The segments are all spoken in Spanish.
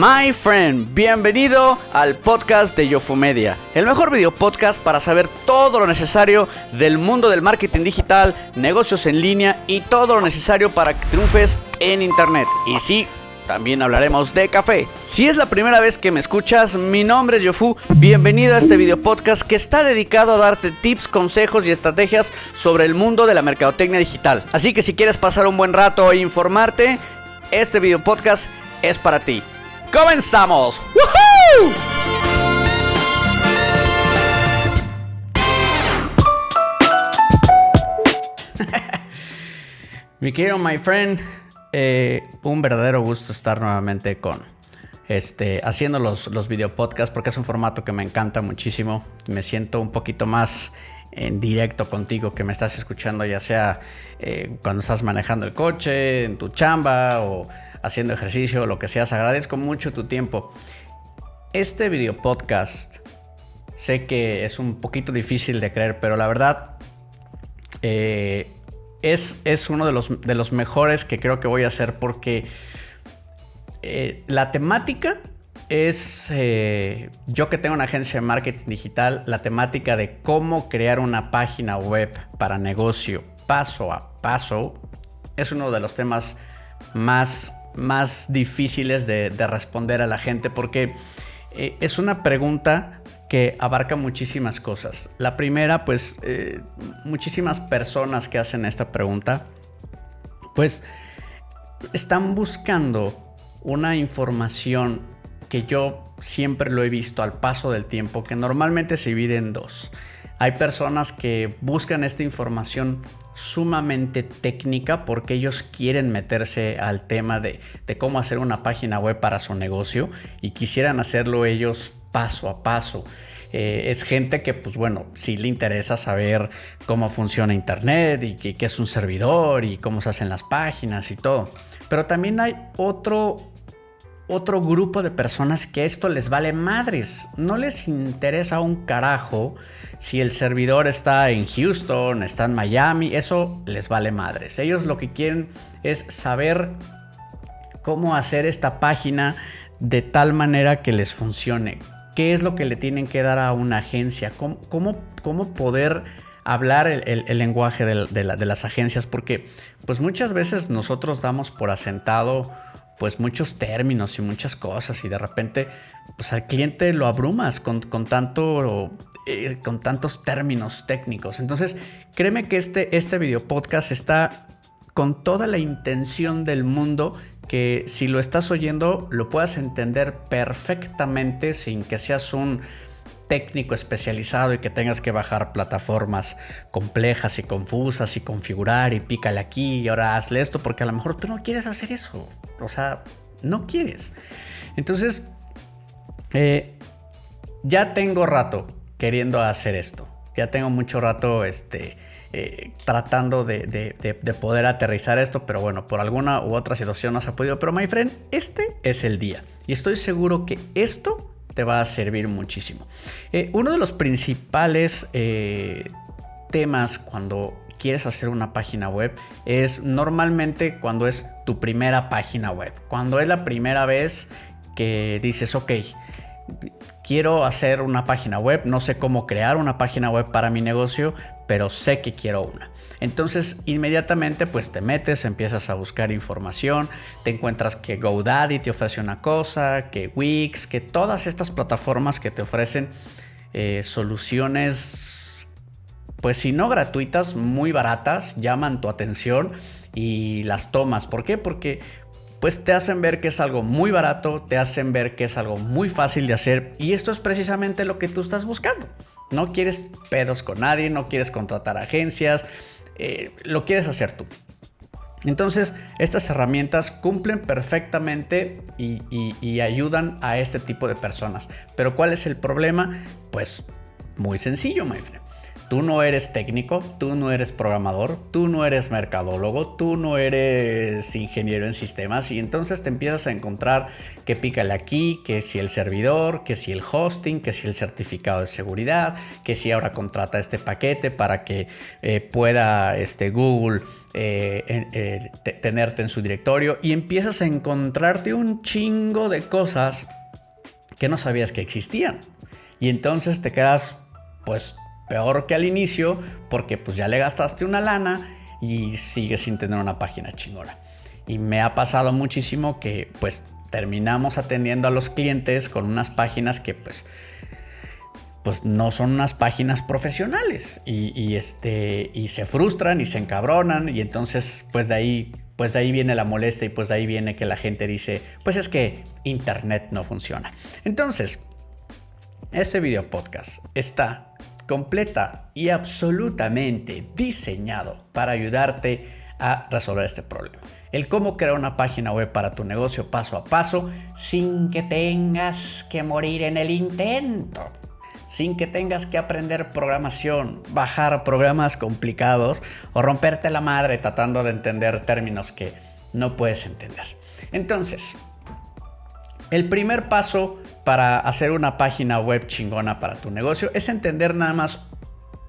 My friend, bienvenido al podcast de Yofumedia, el mejor video podcast para saber todo lo necesario del mundo del marketing digital, negocios en línea y todo lo necesario para que triunfes en internet. Y sí, también hablaremos de café. Si es la primera vez que me escuchas, mi nombre es Yofu. Bienvenido a este video podcast que está dedicado a darte tips, consejos y estrategias sobre el mundo de la mercadotecnia digital. Así que si quieres pasar un buen rato e informarte, este video podcast es para ti. ¡Comenzamos! ¡Woohoo! Mi querido my friend, eh, un verdadero gusto estar nuevamente con este, haciendo los, los video podcasts porque es un formato que me encanta muchísimo. Me siento un poquito más en directo contigo que me estás escuchando, ya sea eh, cuando estás manejando el coche, en tu chamba o haciendo ejercicio, o lo que seas. Agradezco mucho tu tiempo. Este video podcast sé que es un poquito difícil de creer, pero la verdad eh, es, uno de los, de los mejores que creo que voy a hacer porque eh, la temática es, eh, yo que tengo una agencia de marketing digital, la temática de cómo crear una página web para negocio paso a paso es uno de los temas más, más difíciles de, responder a la gente porque eh, es una pregunta que abarca muchísimas cosas. La primera, pues eh, muchísimas personas que hacen esta pregunta, pues están buscando una información que yo siempre lo he visto al paso del tiempo, que normalmente se divide en dos. Hay personas que buscan esta información sumamente técnica porque ellos quieren meterse al tema de, cómo hacer una página web para su negocio y quisieran hacerlo ellos paso a paso. Eh, es gente que, pues bueno, sí le interesa saber cómo funciona Internet y qué, es un servidor y cómo se hacen las páginas y todo. Pero también hay otro, otro grupo de personas que esto les vale madres. No les interesa un carajo si el servidor está en Houston, está en Miami, eso les vale madres. Ellos lo que quieren es saber cómo hacer esta página de tal manera que les funcione qué es lo que le tienen que dar a una agencia, cómo, cómo, poder hablar el, lenguaje de, las agencias, porque pues muchas veces nosotros damos por asentado pues muchos términos y muchas cosas y de repente pues al cliente lo abrumas con, tanto eh, con tantos términos técnicos. Entonces, créeme que este, este video podcast está con toda la intención del mundo que si lo estás oyendo lo puedas entender perfectamente sin que seas un técnico especializado y que tengas que bajar plataformas complejas y confusas y configurar y pícale aquí y ahora hazle esto porque a lo mejor tú no quieres hacer eso. O sea, no quieres. Entonces, eh, ya tengo rato queriendo hacer esto. Ya tengo mucho rato este, eh, tratando de, poder aterrizar esto, pero bueno, por alguna u otra situación no se ha podido. Pero, my friend, este es el día. Y estoy seguro que esto te va a servir muchísimo. Eh, uno de los principales eh, temas cuando quieres hacer una página web es normalmente cuando es tu primera página web. Cuando es la primera vez que dices, ok, quiero hacer una página web, no sé cómo crear una página web para mi negocio, pero sé que quiero una. Entonces inmediatamente pues te metes, empiezas a buscar información, te encuentras que GoDaddy te ofrece una cosa, que Wix, que todas estas plataformas que te ofrecen eh, soluciones pues si no gratuitas, muy baratas, llaman tu atención y las tomas. ¿Por qué? Porque pues te hacen ver que es algo muy barato, te hacen ver que es algo muy fácil de hacer y esto es precisamente lo que tú estás buscando. No quieres pedos con nadie, no quieres contratar agencias, eh, lo quieres hacer tú. Entonces, estas herramientas cumplen perfectamente y, ayudan a este tipo de personas. Pero ¿cuál es el problema? Pues muy sencillo, my friend. Tú no eres técnico, tú no eres programador, tú no eres mercadólogo, tú no eres ingeniero en sistemas y entonces te empiezas a encontrar que pícale aquí, que si el servidor, que si el hosting, que si el certificado de seguridad, que si ahora contrata este paquete para que eh, pueda este, Google eh, eh, tenerte en su directorio y empiezas a encontrarte un chingo de cosas que no sabías que existían. Y entonces te quedas pues peor que al inicio porque pues ya le gastaste una lana y sigues sin tener una página chingona. Y me ha pasado muchísimo que pues terminamos atendiendo a los clientes con unas páginas que pues pues no son unas páginas profesionales y, este y se frustran y se encabronan y entonces pues de ahí pues de ahí viene la molestia y pues de ahí viene que la gente dice pues es que internet no funciona entonces este video podcast está completa y absolutamente diseñado para ayudarte a resolver este problema. El cómo crear una página web para tu negocio paso a paso sin que tengas que morir en el intento. Sin que tengas que aprender programación, bajar programas complicados o romperte la madre tratando de entender términos que no puedes entender. Entonces, el primer paso para hacer una página web chingona para tu negocio es entender nada más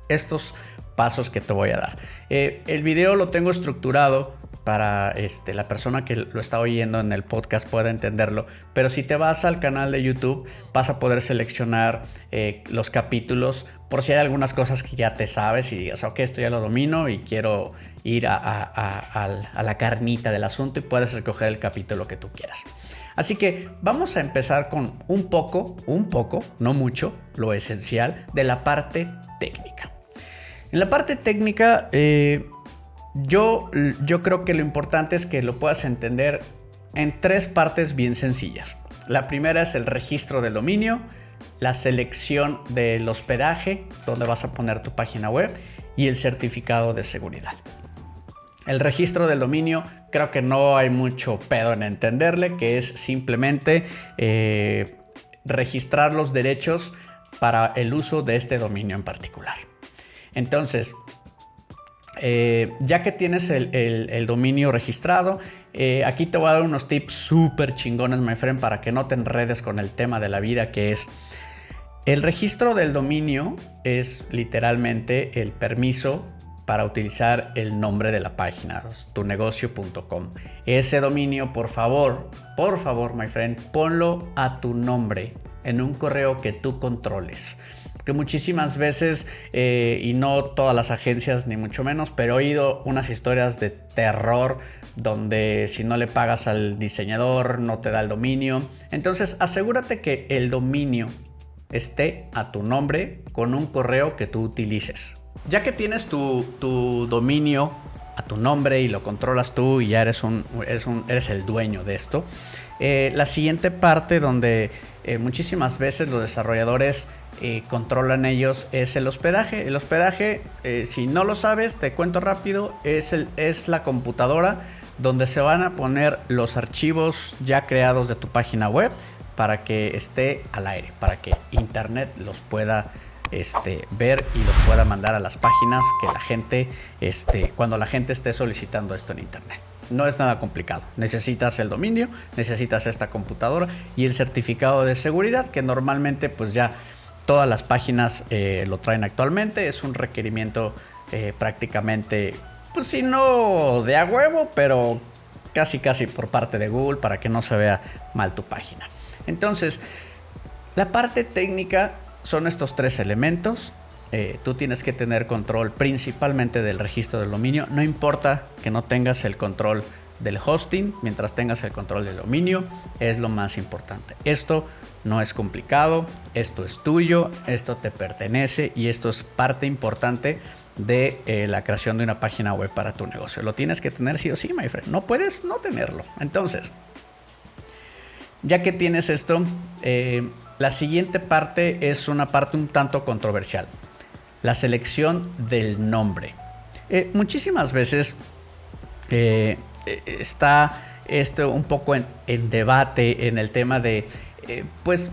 estos pasos que te voy a dar. Eh, el video lo tengo estructurado para este, la persona que lo está oyendo en el podcast pueda entenderlo. Pero si te vas al canal de YouTube, vas a poder seleccionar eh, los capítulos por si hay algunas cosas que ya te sabes y digas, ok, esto ya lo domino y quiero ir a, a la carnita del asunto y puedes escoger el capítulo que tú quieras. Así que vamos a empezar con un poco, un poco, no mucho, lo esencial de la parte técnica. En la parte técnica, eh, yo, yo creo que lo importante es que lo puedas entender en tres partes bien sencillas. La primera es el registro del dominio, la selección del hospedaje, donde vas a poner tu página web, y el certificado de seguridad. El registro del dominio creo que no hay mucho pedo en entenderle, que es simplemente eh, registrar los derechos para el uso de este dominio en particular. Entonces, eh, ya que tienes el, dominio registrado, eh, aquí te voy a dar unos tips súper chingones, my friend, para que no te enredes con el tema de la vida, que es el registro del dominio es literalmente el permiso para utilizar el nombre de la página, tunegocio.com. Ese dominio, por favor, por favor, my friend, ponlo a tu nombre en un correo que tú controles. Que muchísimas veces, eh, y no todas las agencias ni mucho menos, pero he oído unas historias de terror donde si no le pagas al diseñador no te da el dominio. Entonces asegúrate que el dominio esté a tu nombre con un correo que tú utilices. Ya que tienes tu, dominio a tu nombre y lo controlas tú y ya eres, un, eres, el dueño de esto, eh, la siguiente parte donde eh, muchísimas veces los desarrolladores eh, controlan ellos es el hospedaje. El hospedaje, si no lo sabes, te cuento rápido, es, el, es la computadora donde se van a poner los archivos ya creados de tu página web para que esté al aire, para que Internet los pueda este, ver y los pueda mandar a las páginas que la gente, este, cuando la gente esté solicitando esto en Internet. No es nada complicado. Necesitas el dominio, necesitas esta computadora y el certificado de seguridad que normalmente pues ya todas las páginas eh, lo traen actualmente. Es un requerimiento eh, prácticamente, pues si no de a huevo, pero casi casi por parte de Google para que no se vea mal tu página. Entonces, la parte técnica son estos tres elementos. Eh, tú tienes que tener control principalmente del registro del dominio. No importa que no tengas el control del hosting, mientras tengas el control del dominio, es lo más importante. Esto no es complicado, esto es tuyo, esto te pertenece y esto es parte importante de eh, la creación de una página web para tu negocio. Lo tienes que tener sí o sí, my friend. No puedes no tenerlo. Entonces, ya que tienes esto, eh, la siguiente parte es una parte un tanto controversial, la selección del nombre. Eh, muchísimas veces eh, eh, está esto un poco en, debate en el tema de, pues,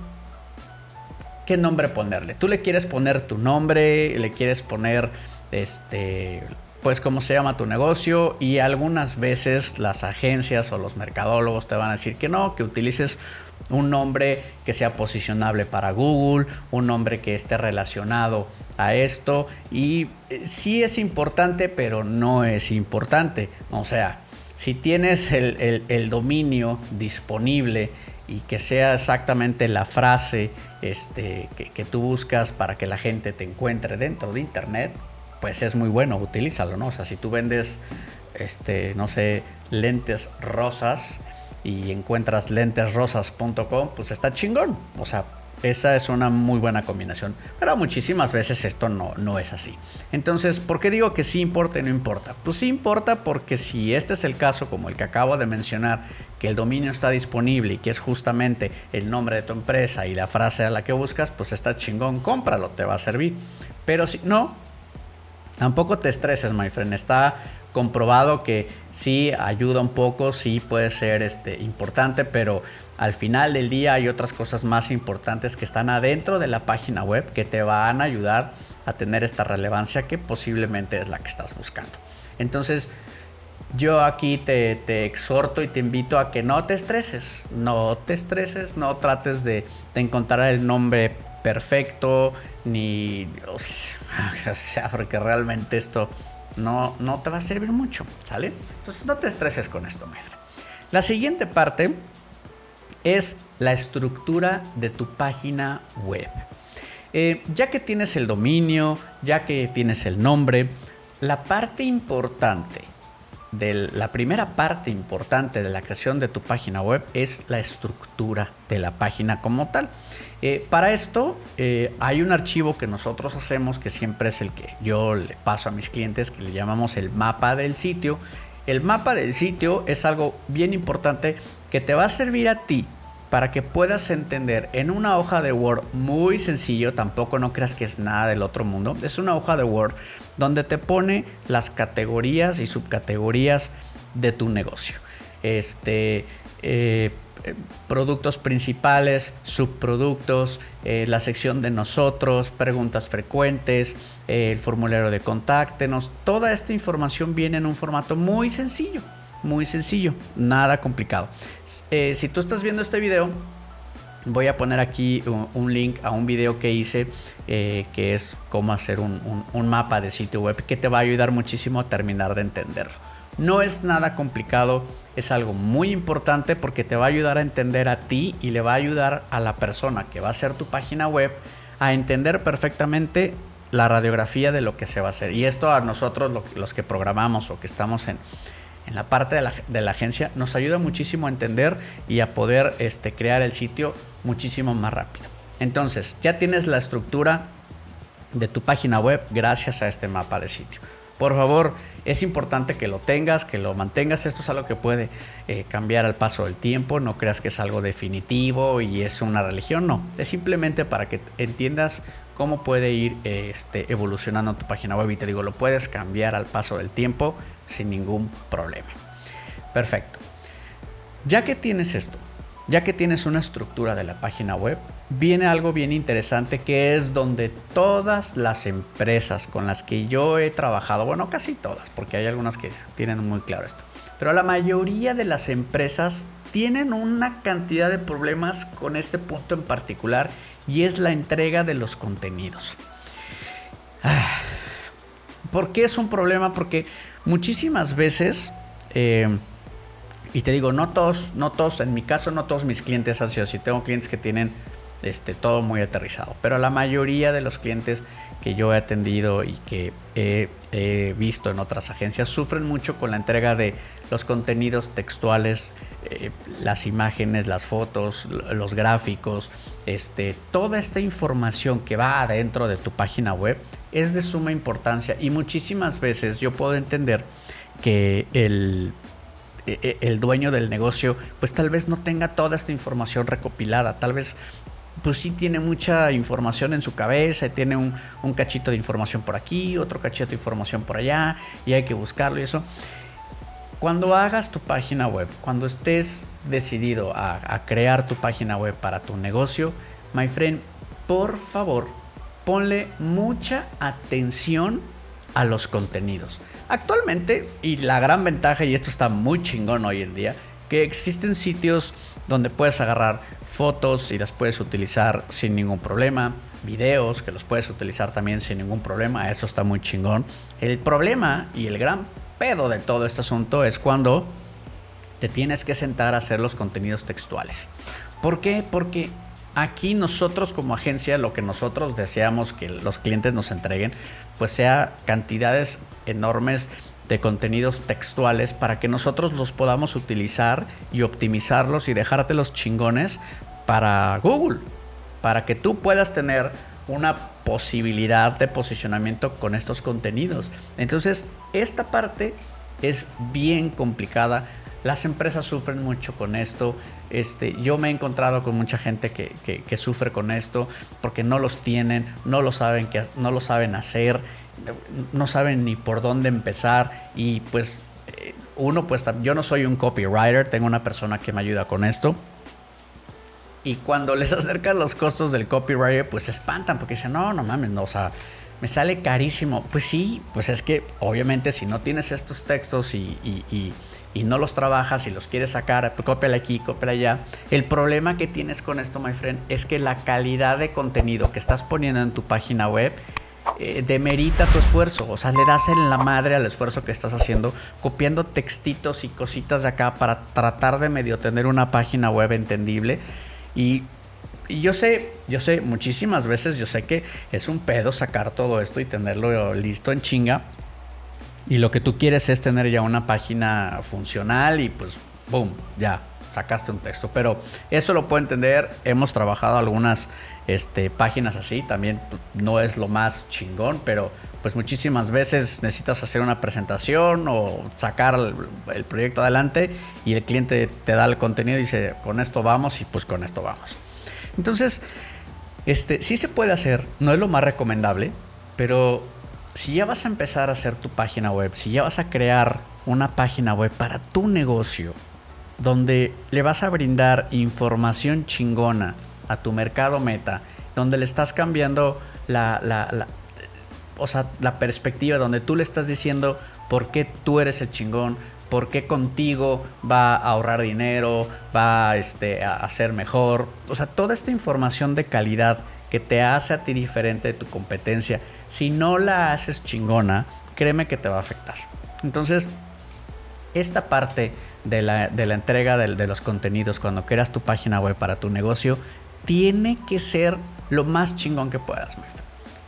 qué nombre ponerle. Tú le quieres poner tu nombre, le quieres poner este pues cómo se llama tu negocio y algunas veces las agencias o los mercadólogos te van a decir que no, que utilices un nombre que sea posicionable para Google, un nombre que esté relacionado a esto y eh, sí es importante pero no es importante, o sea, si tienes el, dominio disponible y que sea exactamente la frase este, que, que tú buscas para que la gente te encuentre dentro de internet, pues es muy bueno, utilízalo, ¿no? O sea, si tú vendes, este, no sé, lentes rosas y encuentras lentesrosas.com, pues está chingón. O sea, esa es una muy buena combinación. Pero muchísimas veces esto no, no es así. Entonces, ¿por qué digo que sí importa y no importa? Pues sí importa porque si este es el caso, como el que acabo de mencionar, que el dominio está disponible y que es justamente el nombre de tu empresa y la frase a la que buscas, pues está chingón, cómpralo, te va a servir. Pero si no, Tampoco te estreses, my friend. Está comprobado que sí ayuda un poco, sí puede ser este, importante, pero al final del día hay otras cosas más importantes que están adentro de la página web que te van a ayudar a tener esta relevancia que posiblemente es la que estás buscando. Entonces, yo aquí te, exhorto y te invito a que no te estreses, no te estreses, no trates de, de encontrar el nombre perfecto, ni... O porque realmente esto no, no te va a servir mucho, ¿sale? Entonces no te estreses con esto, maestro. La siguiente parte es la estructura de tu página web. Eh, ya que tienes el dominio, ya que tienes el nombre, la parte importante de la primera parte importante de la creación de tu página web es la estructura de la página como tal. Eh, para esto eh, hay un archivo que nosotros hacemos que siempre es el que yo le paso a mis clientes que le llamamos el mapa del sitio. El mapa del sitio es algo bien importante que te va a servir a ti para que puedas entender en una hoja de Word muy sencillo, tampoco no creas que es nada del otro mundo, es una hoja de Word donde te pone las categorías y subcategorías de tu negocio. Este, eh, productos principales, subproductos, eh, la sección de nosotros, preguntas frecuentes, eh, el formulario de contáctenos. Toda esta información viene en un formato muy sencillo, muy sencillo, nada complicado. si tú estás viendo este video, voy a poner aquí un, link a un video que hice eh, que es cómo hacer un, mapa de sitio web que te va a ayudar muchísimo a terminar de entenderlo. No es nada complicado, es algo muy importante porque te va a ayudar a entender a ti y le va a ayudar a la persona que va a hacer tu página web a entender perfectamente la radiografía de lo que se va a hacer. Y esto a nosotros, los que programamos o que estamos en, en la parte de la, agencia nos ayuda muchísimo a entender y a poder este, crear el sitio muchísimo más rápido. Entonces, ya tienes la estructura de tu página web gracias a este mapa de sitio. Por favor, es importante que lo tengas, que lo mantengas. Esto es algo que puede eh, cambiar al paso del tiempo. No creas que es algo definitivo y es una religión. No, es simplemente para que entiendas cómo puede ir este, evolucionando tu página web. Y te digo, lo puedes cambiar al paso del tiempo sin ningún problema. Perfecto. Ya que tienes esto, ya que tienes una estructura de la página web, viene algo bien interesante que es donde todas las empresas con las que yo he trabajado, bueno, casi todas, porque hay algunas que tienen muy claro esto, pero la mayoría de las empresas tienen una cantidad de problemas con este punto en particular y es la entrega de los contenidos. Ah, ¿Por qué es un problema? Porque muchísimas veces, eh, y te digo, no todos, no todos, en mi caso no todos mis clientes han sido así, tengo clientes que tienen este, todo muy aterrizado, pero la mayoría de los clientes que yo he atendido y que he, visto en otras agencias sufren mucho con la entrega de los contenidos textuales, eh, las imágenes, las fotos, los gráficos, este, toda esta información que va adentro de tu página web es de suma importancia. Y muchísimas veces yo puedo entender que el, el dueño del negocio pues tal vez no tenga toda esta información recopilada, tal vez pues sí tiene mucha información en su cabeza, tiene un, cachito de información por aquí, otro cachito de información por allá y hay que buscarlo y eso. Cuando hagas tu página web, cuando estés decidido a, a crear tu página web para tu negocio, my friend, por favor, ponle mucha atención a los contenidos. Actualmente, y la gran ventaja, y esto está muy chingón hoy en día, que existen sitios donde puedes agarrar fotos y las puedes utilizar sin ningún problema, videos que los puedes utilizar también sin ningún problema, eso está muy chingón. El problema y el gran pedo de todo este asunto es cuando te tienes que sentar a hacer los contenidos textuales. ¿Por qué? Porque aquí nosotros como agencia lo que nosotros deseamos que los clientes nos entreguen pues sea cantidades enormes de contenidos textuales para que nosotros los podamos utilizar y optimizarlos y dejarte los chingones para Google, para que tú puedas tener una posibilidad de posicionamiento con estos contenidos. Entonces, esta parte es bien complicada. Las empresas sufren mucho con esto. Este, yo me he encontrado con mucha gente que, sufre con esto porque no los tienen, no lo saben, que, no lo saben hacer, no saben ni por dónde empezar. Y pues eh, uno, pues yo no soy un copywriter, tengo una persona que me ayuda con esto. Y cuando les acercan los costos del copywriter, pues se espantan porque dicen, no, no mames, no, me sale carísimo. Pues sí, pues es que obviamente si no tienes estos textos y, no los trabajas y los quieres sacar, cópiala aquí, cópiala allá. El problema que tienes con esto, my friend, es que la calidad de contenido que estás poniendo en tu página web eh, demerita tu esfuerzo. O sea, le das en la madre al esfuerzo que estás haciendo, copiando textitos y cositas de acá para tratar de medio tener una página web entendible. Y y yo sé, yo sé, muchísimas veces yo sé que es un pedo sacar todo esto y tenerlo listo en chinga. Y lo que tú quieres es tener ya una página funcional y pues, boom, ya sacaste un texto. Pero eso lo puedo entender. Hemos trabajado algunas este, páginas así. También pues, no es lo más chingón, pero pues muchísimas veces necesitas hacer una presentación o sacar el, el proyecto adelante y el cliente te da el contenido y dice, con esto vamos y pues con esto vamos. Entonces, este, sí se puede hacer, no es lo más recomendable, pero si ya vas a empezar a hacer tu página web, si ya vas a crear una página web para tu negocio, donde le vas a brindar información chingona a tu mercado meta, donde le estás cambiando la, o sea, la perspectiva, donde tú le estás diciendo por qué tú eres el chingón, por qué contigo va a ahorrar dinero, va este, a ser mejor. O sea, toda esta información de calidad que te hace a ti diferente de tu competencia, si no la haces chingona, créeme que te va a afectar. Entonces, esta parte de la, entrega de, los contenidos cuando creas tu página web para tu negocio, tiene que ser lo más chingón que puedas,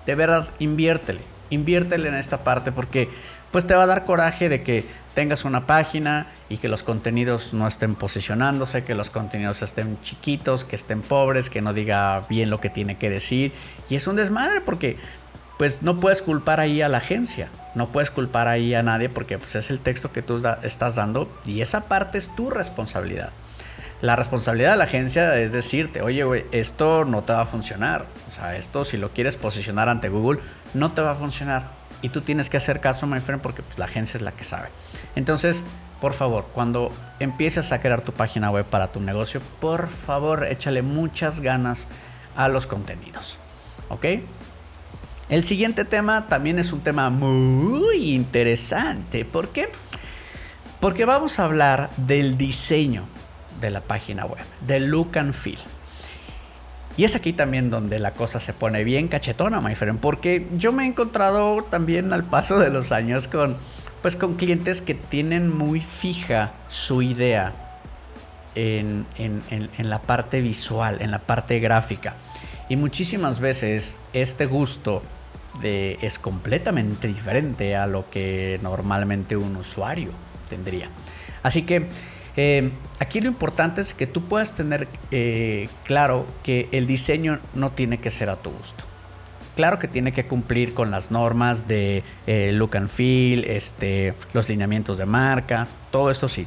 De verdad, inviértele. Inviértele en esta parte porque pues te va a dar coraje de que tengas una página y que los contenidos no estén posicionándose, que los contenidos estén chiquitos, que estén pobres, que no diga bien lo que tiene que decir. Y es un desmadre porque pues no puedes culpar ahí a la agencia, no puedes culpar ahí a nadie porque pues, es el texto que tú estás dando y esa parte es tu responsabilidad. La responsabilidad de la agencia es decirte, oye, esto no te va a funcionar. O sea, esto si lo quieres posicionar ante Google, no te va a funcionar y tú tienes que hacer caso, my friend, porque pues, la agencia es la que sabe. Entonces, por favor, cuando empieces a crear tu página web para tu negocio, por favor, échale muchas ganas a los contenidos. ¿Ok? El siguiente tema también es un tema muy interesante. ¿Por qué? Porque vamos a hablar del diseño de la página web, del look and feel. Y es aquí también donde la cosa se pone bien cachetona, my friend, porque yo me he encontrado también al paso de los años con, pues, con clientes que tienen muy fija su idea en, la parte visual, en la parte gráfica. Y muchísimas veces este gusto es completamente diferente a lo que normalmente un usuario tendría. Así que eh, aquí lo importante es que tú puedas tener eh, claro que el diseño no tiene que ser a tu gusto. Claro que tiene que cumplir con las normas de eh, look and feel, este, los lineamientos de marca, todo esto sí.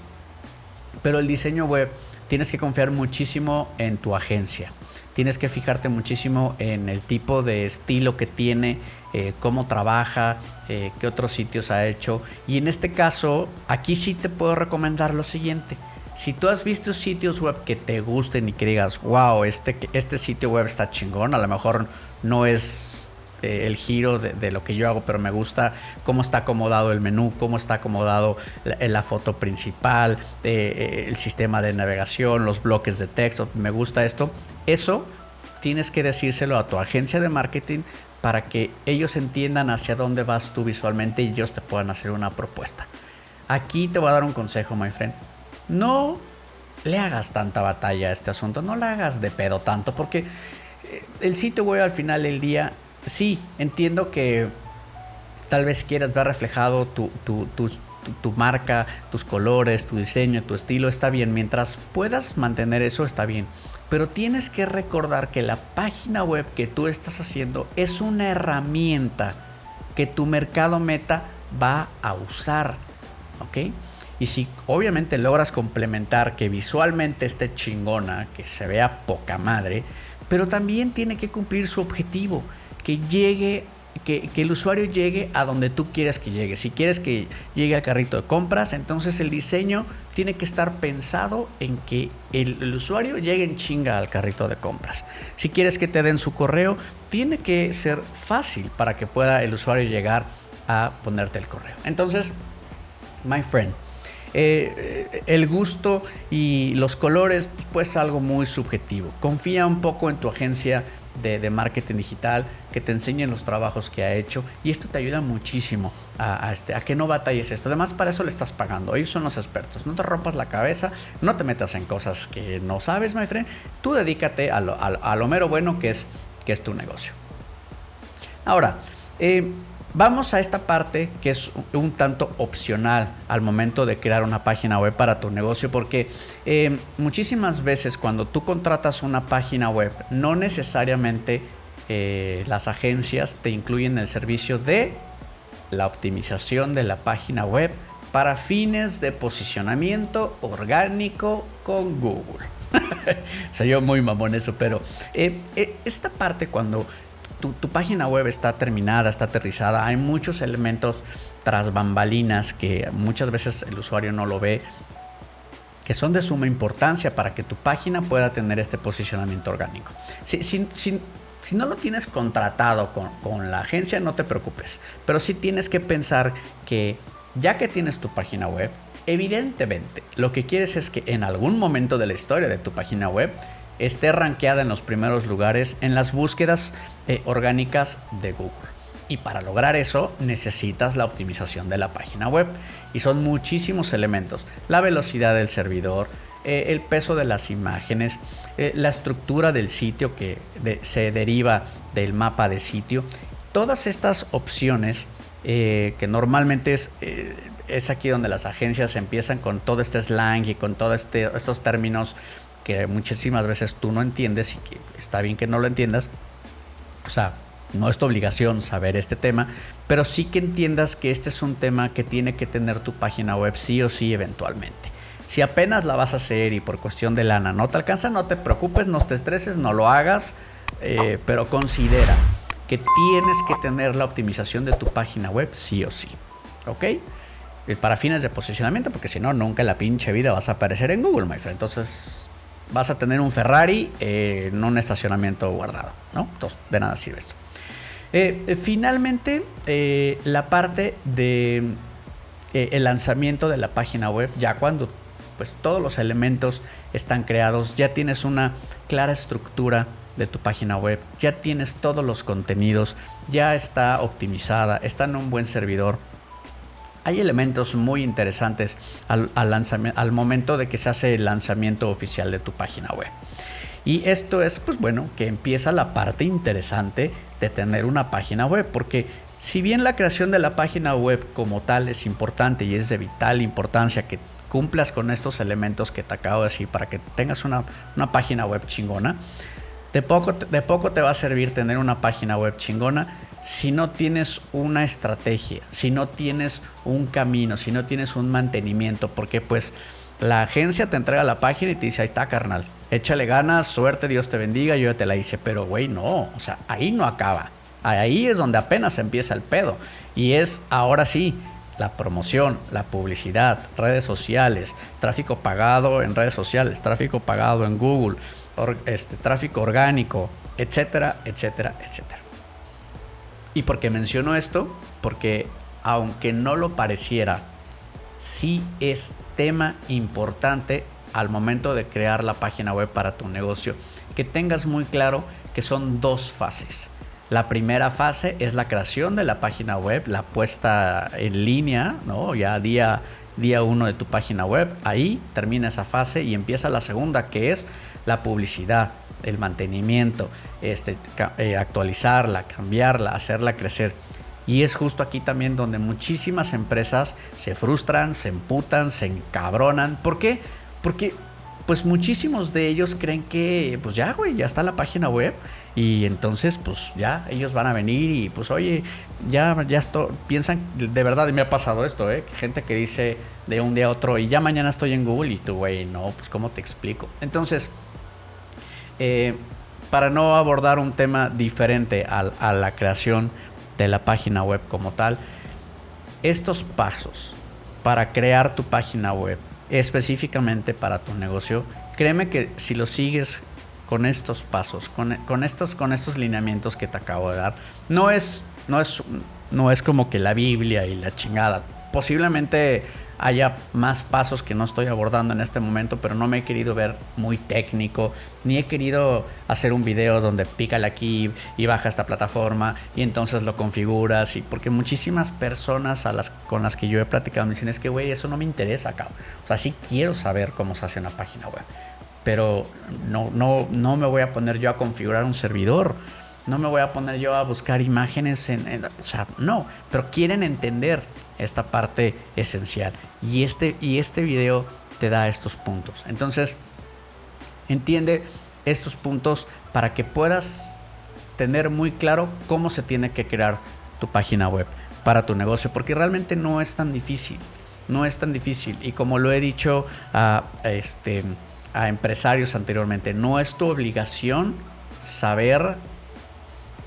Pero el diseño web tienes que confiar muchísimo en tu agencia. Tienes que fijarte muchísimo en el tipo de estilo que tiene, cómo trabaja, qué otros sitios ha hecho. Y en este caso, aquí sí te puedo recomendar lo siguiente. Si tú has visto sitios web que te gusten y que digas, wow, este, este sitio web está chingón, a lo mejor no es eh, el giro de, lo que yo hago, pero me gusta cómo está acomodado el menú, cómo está acomodado la, foto principal, eh, eh, el sistema de navegación, los bloques de texto, me gusta esto. Eso tienes que decírselo a tu agencia de marketing para que ellos entiendan hacia dónde vas tú visualmente y ellos te puedan hacer una propuesta. Aquí te voy a dar un consejo, my friend. No le hagas tanta batalla a este asunto, no le hagas de pedo tanto, porque el sitio web al final del día sí, entiendo que tal vez quieras ver reflejado tu, marca, tus colores, tu diseño, tu estilo, está bien. Mientras puedas mantener eso, está bien. Pero tienes que recordar que la página web que tú estás haciendo es una herramienta que tu mercado meta va a usar. ¿Ok? Y si obviamente logras complementar que visualmente esté chingona, que se vea poca madre, pero también tiene que cumplir su objetivo que llegue que, el usuario llegue a donde tú quieres que llegue. Si quieres que llegue al carrito de compras, entonces el diseño tiene que estar pensado en que el, usuario llegue en chinga al carrito de compras. Si quieres que te den su correo, tiene que ser fácil para que pueda el usuario llegar a ponerte el correo. Entonces, my friend, eh, el gusto y los colores, pues algo muy subjetivo. Confía un poco en tu agencia de, marketing digital, que te enseñen los trabajos que ha hecho y esto te ayuda muchísimo a, este, a que no batalles esto. Además, para eso le estás pagando, ellos son los expertos. No te rompas la cabeza, no te metas en cosas que no sabes, my friend. Tú dedícate a lo, a, lo mero bueno que es, que es tu negocio. Ahora, eh, Vamos a esta parte que es un tanto opcional al momento de crear una página web para tu negocio porque eh, muchísimas veces cuando tú contratas una página web no necesariamente eh, las agencias te incluyen el servicio de la optimización de la página web para fines de posicionamiento orgánico con Google. Soy yo muy mamón eso, pero eh, esta parte cuando tu, página web está terminada, está aterrizada, hay muchos elementos tras bambalinas que muchas veces el usuario no lo ve, que son de suma importancia para que tu página pueda tener este posicionamiento orgánico. Si, no lo tienes contratado con, con, la agencia, no te preocupes, pero sí tienes que pensar que ya que tienes tu página web, evidentemente lo que quieres es que en algún momento de la historia de tu página web esté rankeada en los primeros lugares en las búsquedas eh, orgánicas de Google. Y para lograr eso necesitas la optimización de la página web. Y son muchísimos elementos. La velocidad del servidor, eh, el peso de las imágenes, eh, la estructura del sitio que se deriva del mapa de sitio. Todas estas opciones que normalmente es, es aquí donde las agencias empiezan con todo este slang y con todos este, estos términos que muchísimas veces tú no entiendes y que está bien que no lo entiendas. O sea, no es tu obligación saber este tema, pero sí que entiendas que este es un tema que tiene que tener tu página web sí o sí eventualmente. Si apenas la vas a hacer y por cuestión de lana no te alcanza, no te preocupes, no te estreses, no lo hagas, eh, pero considera que tienes que tener la optimización de tu página web sí o sí. ¿Ok? Eh, para fines de posicionamiento, porque si no, nunca en la pinche vida vas a aparecer en Google, my friend. Entonces, vas a tener un Ferrari eh, en un estacionamiento guardado, ¿no? De nada sirve esto. Eh, eh, finalmente, la parte de el lanzamiento de la página web, ya cuando pues todos los elementos están creados, ya tienes una clara estructura de tu página web, ya tienes todos los contenidos, ya está optimizada, está en un buen servidor, hay elementos muy interesantes al, al momento de que se hace el lanzamiento oficial de tu página web. Y esto es, pues bueno, que empieza la parte interesante de tener una página web, porque si bien la creación de la página web como tal es importante y es de vital importancia que cumplas con estos elementos que te acabo de decir para que tengas una, una página web chingona, de poco, de poco te va a servir tener una página web chingona si no tienes una estrategia, si no tienes un camino, si no tienes un mantenimiento, porque pues la agencia te entrega la página y te dice, ahí está carnal, échale ganas, suerte, Dios te bendiga, yo ya te la hice, pero güey, no, o sea, ahí no acaba, ahí es donde apenas empieza el pedo, y es ahora sí, la promoción, la publicidad, redes sociales, tráfico pagado en redes sociales, tráfico pagado en Google, este, tráfico orgánico, etcétera, etcétera, etcétera. ¿Y por qué menciono esto? Porque aunque no lo pareciera, sí es tema importante al momento de crear la página web para tu negocio. Que tengas muy claro que son dos fases. La primera fase es la creación de la página web, la puesta en línea, ¿no? Ya día, día uno de tu página web. Ahí termina esa fase y empieza la segunda, que es la publicidad, el mantenimiento, este, eh, actualizarla, cambiarla, hacerla crecer. Y es justo aquí también donde muchísimas empresas se frustran, se emputan, se encabronan. ¿Por qué? Porque pues muchísimos de ellos creen que pues ya, güey, ya está la página web y entonces pues ya ellos van a venir y pues oye, ya ya esto piensan de verdad me ha pasado esto, eh, gente que dice de un día a otro y ya mañana estoy en Google y tú, güey, no, pues cómo te explico. Entonces, eh, para no abordar un tema diferente a la creación de la página web como tal, estos pasos para crear tu página web específicamente para tu negocio, créeme que si lo sigues con estos pasos, con, estos, con estos lineamientos que te acabo de dar, no es, no, es, no es como que la Biblia y la chingada. Posiblemente haya más pasos que no estoy abordando en este momento, pero no me he querido ver muy técnico, ni he querido hacer un video donde pícale aquí y baja esta plataforma y entonces lo configuras, y porque muchísimas personas a las, con las que yo he platicado me dicen, es que güey, eso no me interesa acá. O sea, sí quiero saber cómo se hace una página web, pero no, no, no me voy a poner yo a configurar un servidor no me voy a poner yo a buscar imágenes en, o sea, no, pero quieren entender esta parte esencial y este y este video te da estos puntos. Entonces, entiende estos puntos para que puedas tener muy claro cómo se tiene que crear tu página web para tu negocio, porque realmente no es tan difícil, no es tan difícil y como lo he dicho a este a empresarios anteriormente, no es tu obligación saber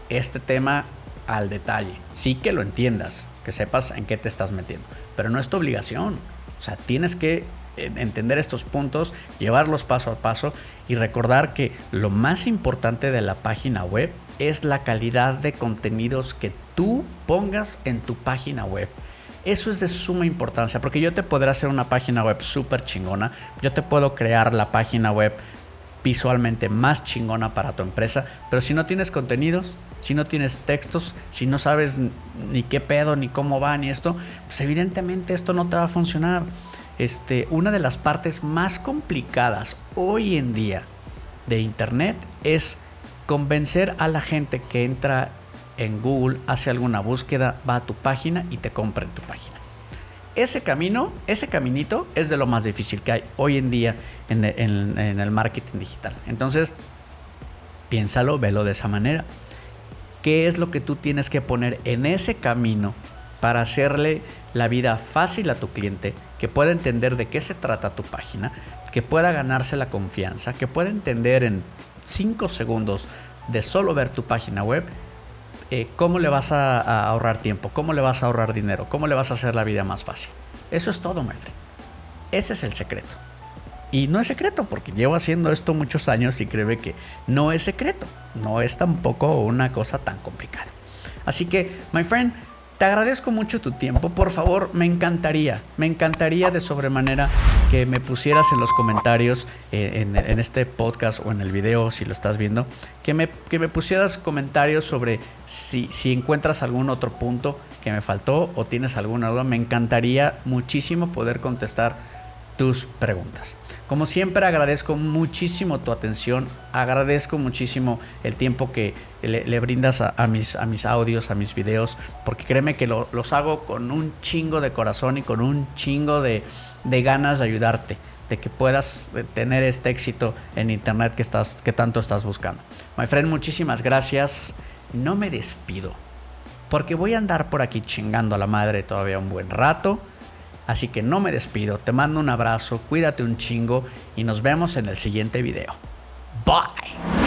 este tema al detalle. Sí que lo entiendas, que sepas en qué te estás metiendo, pero no es tu obligación. O sea, tienes que eh, entender estos puntos, llevarlos paso a paso y recordar que lo más importante de la página web es la calidad de contenidos que tú pongas en tu página web. Eso es de suma importancia porque yo te podré hacer una página web súper chingona, yo te puedo crear la página web visualmente más chingona para tu empresa, pero si no tienes contenidos, si no tienes textos, si no sabes ni qué pedo, ni cómo va, ni esto, pues evidentemente esto no te va a funcionar. Este, una de las partes más complicadas hoy en día de Internet es convencer a la gente que entra en Google, hace alguna búsqueda, va a tu página y te compra en tu página ese camino, ese caminito es de lo más difícil que hay hoy en día en, el marketing digital. Entonces, piénsalo, velo de esa manera. ¿Qué es lo que tú tienes que poner en ese camino para hacerle la vida fácil a tu cliente, que pueda entender de qué se trata tu página, que pueda ganarse la confianza, que pueda entender en 5 segundos de solo ver tu página web eh, cómo le vas a, ahorrar tiempo, cómo le vas a ahorrar dinero, cómo le vas a hacer la vida más fácil. Eso es todo, my. Ese es el secreto. Y no es secreto porque llevo haciendo esto muchos años y créeme que no es secreto. No es tampoco una cosa tan complicada. Así que, my friend, te agradezco mucho tu tiempo. Por favor, me encantaría, me encantaría de sobremanera que me pusieras en los comentarios eh, en, este podcast o en el video, si lo estás viendo, que me, que me pusieras comentarios sobre si, si encuentras algún otro punto que me faltó o tienes alguna duda. Me encantaría muchísimo poder contestar tus preguntas. Como siempre agradezco muchísimo tu atención, agradezco muchísimo el tiempo que le, brindas a, mis, a mis audios, a mis videos, porque créeme que los hago con un chingo de corazón y con un chingo de, ganas de ayudarte, de que puedas tener este éxito en internet que, estás, que tanto estás buscando. My friend, muchísimas gracias. No me despido, porque voy a andar por aquí chingando a la madre todavía un buen rato. Así que no me despido, te mando un abrazo, cuídate un chingo y nos vemos en el siguiente video. Bye.